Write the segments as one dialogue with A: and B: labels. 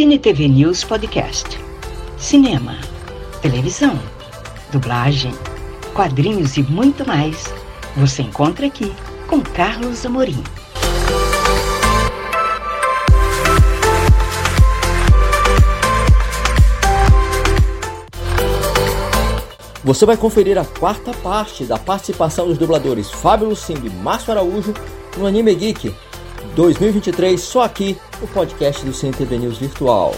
A: Cine TV News Podcast. Cinema, televisão, dublagem, quadrinhos e muito mais. Você encontra aqui com Carlos Amorim.
B: Você vai conferir a quarta parte da participação dos dubladores Fábio Lucindo e Márcio Araújo no Anime Geek 2023, só aqui no podcast do CNTV News Virtual.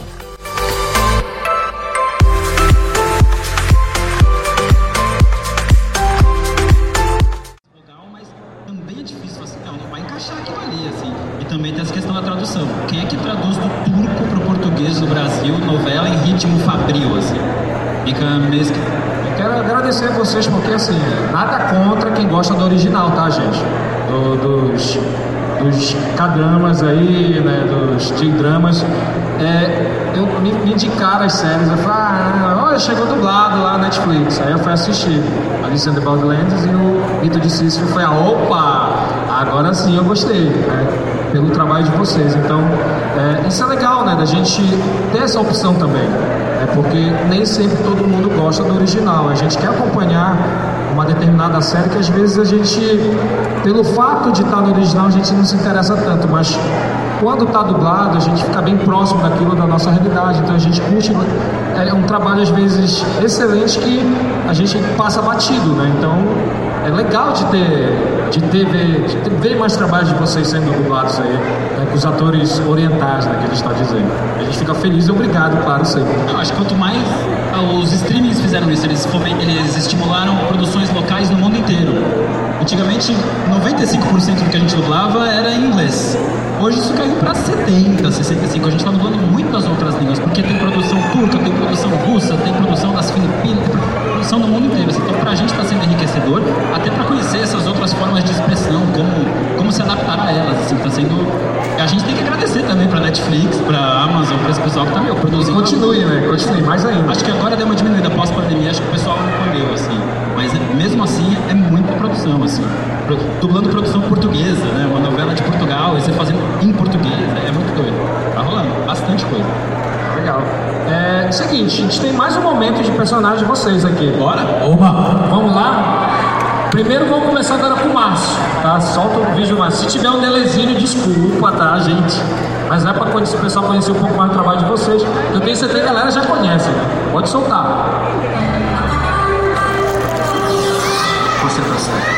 C: Legal, mas também é difícil, assim, não, vai encaixar aquilo ali, assim. E também tem essa questão da tradução. Quem é que traduz do turco pro português no Brasil, novela em ritmo fabril, assim? Fica mesmo que
D: Quero agradecer a vocês porque assim, nada contra quem gosta do original, tá, gente? Do- dos, dos K-dramas aí, né? Dos T-dramas. É, eu me, me indicaram as séries, eu falei, ah, olha, chegou dublado lá na Netflix. Aí eu fui assistir Alice in the Borderlands e o Mito de Cícero foi a opa! Agora sim eu gostei, né? Pelo trabalho de vocês. Então, é, isso é legal, né? Da gente ter essa opção também. É porque nem sempre todo mundo gosta do original. A gente quer acompanhar uma determinada série que às vezes a gente, pelo fato de estar no original, a gente não se interessa tanto, mas quando está dublado, a gente fica bem próximo daquilo da nossa realidade. Então a gente curte. É um trabalho às vezes excelente que a gente passa batido, né? Então é legal de ter, de ter, de mais trabalhos de vocês sendo dublados aí, né, com os atores orientais, né, que a gente está dizendo. A gente fica feliz e obrigado, claro, sempre.
C: Eu acho que quanto mais ah, os streamings fizeram isso, eles, eles estimularam produções locais no mundo inteiro. Antigamente, 95% do que a gente dublava era em inglês. Hoje isso caiu para 70, 65. A gente está dublando muito das outras línguas, porque tem produção turca, tem produção russa, tem produção das Filipinas, tem produção do mundo inteiro. Então, para a gente está sendo enriquecedor, até para conhecer essas outras formas de expressão, como, como se adaptar a elas. Assim, tá sendo... A gente tem que agradecer também para Netflix, para Amazon, para esse pessoal que está meu, produzindo.
D: Continue, né? Continue, mais ainda.
C: Acho que agora deu uma diminuída pós-pandemia, acho que o pessoal recolheu, assim. Mas é- mesmo assim é muita produção, assim. Dublando produção portuguesa, né? Uma novela de Portugal, e você fazendo em português, é muito doido. Tá rolando bastante coisa.
D: Legal. É seguinte, a gente tem mais um momento de personagem de vocês aqui.
C: Bora?
D: Oba! Vamos lá? Primeiro vamos começar agora com o Márcio, tá? Solta o vídeo do Márcio. Se tiver um delezinho, desculpa, tá, gente? Mas é para o pessoal conhecer um pouco mais do trabalho de vocês. Eu tenho certeza que a galera já conhece, né? Pode soltar. Você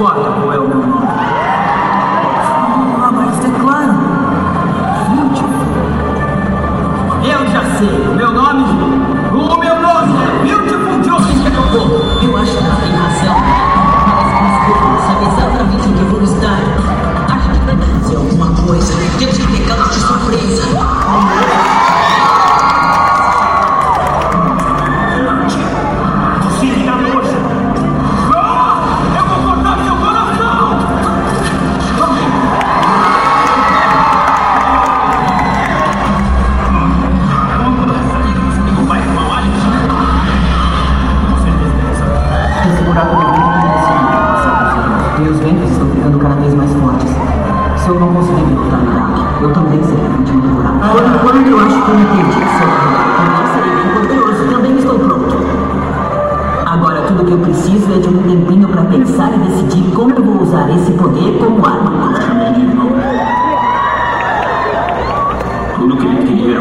E: importa qual é o Eu não queria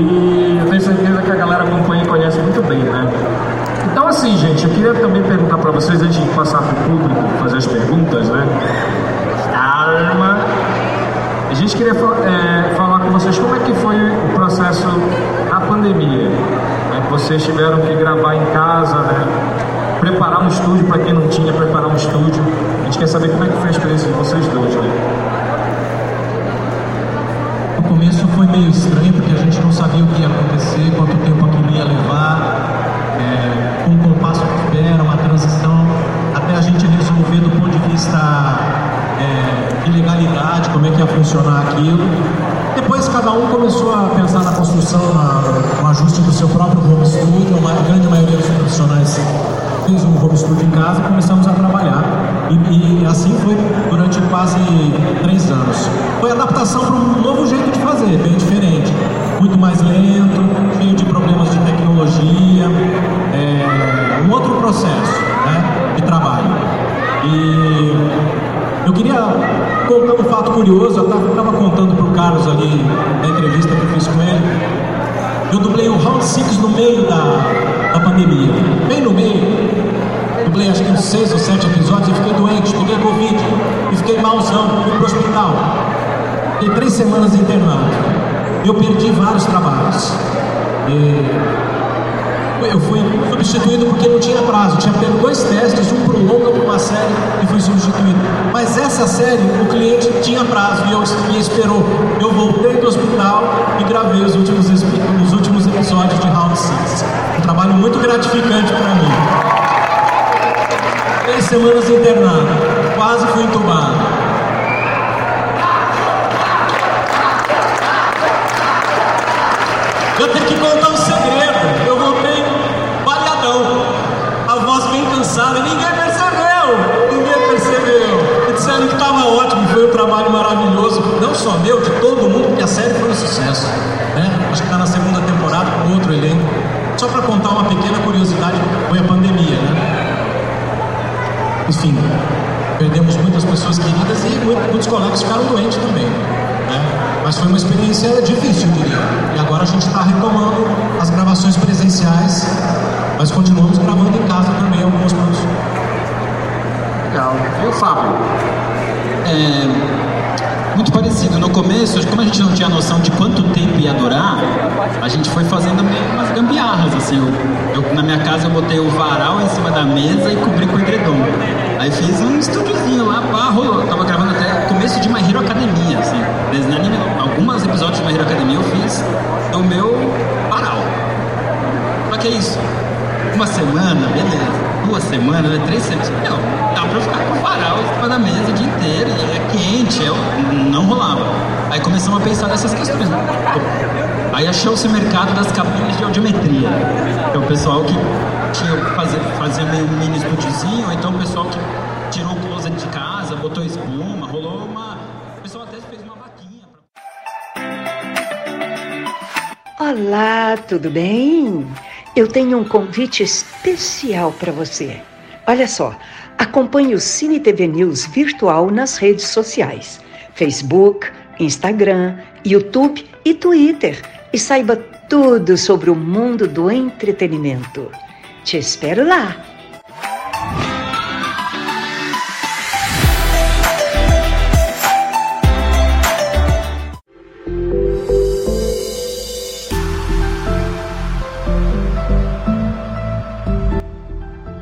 E: e
D: eu tenho certeza que a galera acompanha e conhece muito bem, né? Então assim, gente, eu queria também perguntar para vocês antes de passar para o público, fazer as perguntas, né? Calma. A gente queria é, falar com vocês como é que foi o processo na pandemia. Né? Vocês tiveram que gravar em casa, né? preparar um estúdio para quem não tinha, preparar um estúdio. A gente quer saber como é que foi a experiência de vocês dois. Né?
F: Começo foi meio estranho porque a gente não sabia o que ia acontecer, quanto tempo aquilo ia levar, é, um compasso de espera, uma transição, até a gente resolver do ponto de vista é, de legalidade, como é que ia funcionar aquilo. Depois cada um começou a pensar na construção, no ajuste do seu próprio home studio, a grande maioria dos profissionais fez um home studio em casa e começamos a trabalhar. E, e assim foi durante quase três anos. Foi adaptação para um novo jeito de fazer, bem diferente. Muito mais lento, cheio de problemas de tecnologia, é, um outro processo né, de trabalho. E eu queria contar um fato curioso, eu estava contando para Carlos ali na entrevista que eu fiz com ele. Eu dublei o Round Six no meio da, da pandemia, bem no meio. Dublei acho que uns seis ou sete episódios e fiquei doente, peguei Covid e fiquei malzão, fui pro hospital. Fiquei três semanas internado. Eu perdi vários trabalhos. E eu fui substituído porque não tinha prazo. Tinha pego dois testes, um para um longa, para uma série, e fui substituído. Mas essa série, o cliente tinha prazo e eu me esperou. Eu voltei do hospital e gravei os últimos, os últimos episódios de Round 6. Um trabalho muito gratificante para mim. Três semanas internado, quase fui entubado. Trabalho maravilhoso. Não só meu, de todo mundo, porque a série foi um sucesso. Né? Acho que está na segunda temporada com outro elenco. Só para contar uma pequena curiosidade, foi a pandemia, né? Enfim, perdemos muitas pessoas queridas e mu- muitos colegas ficaram doentes também. Né? Mas foi uma experiência difícil, diria. E agora a gente está retomando as gravações presenciais, mas continuamos gravando em casa também algumas produções.
D: Legal. E o Fábio?
C: É, muito parecido. No começo, como a gente não tinha noção de quanto tempo ia durar, a gente foi fazendo umas gambiarras, assim. Eu, eu, na minha casa eu botei o varal em cima da mesa e cobri com o edredom. Aí fiz um estúdiozinho lá, pá, rolou. Tava gravando até começo de My Hero Academia, assim. Alguns episódios de My Hero Academia eu fiz do meu varal. Pra que isso? Uma semana, beleza duas semanas, né, três semanas. Não, dá pra ficar com o varal da mesa o dia inteiro, e é quente, eu, não rolava. Aí começamos a pensar nessas questões. Aí achou-se o mercado das cabines de audiometria. É o pessoal que tinha fazer, fazia meio um mini estúdiozinho, então o pessoal que tirou o closet de casa, botou espuma, rolou uma. O pessoal até fez uma vaquinha.
A: Olá, tudo bem? Eu tenho um convite especial para você. Olha só, acompanhe o Cine TV News virtual nas redes sociais: Facebook, Instagram, YouTube e Twitter. E saiba tudo sobre o mundo do entretenimento. Te espero lá!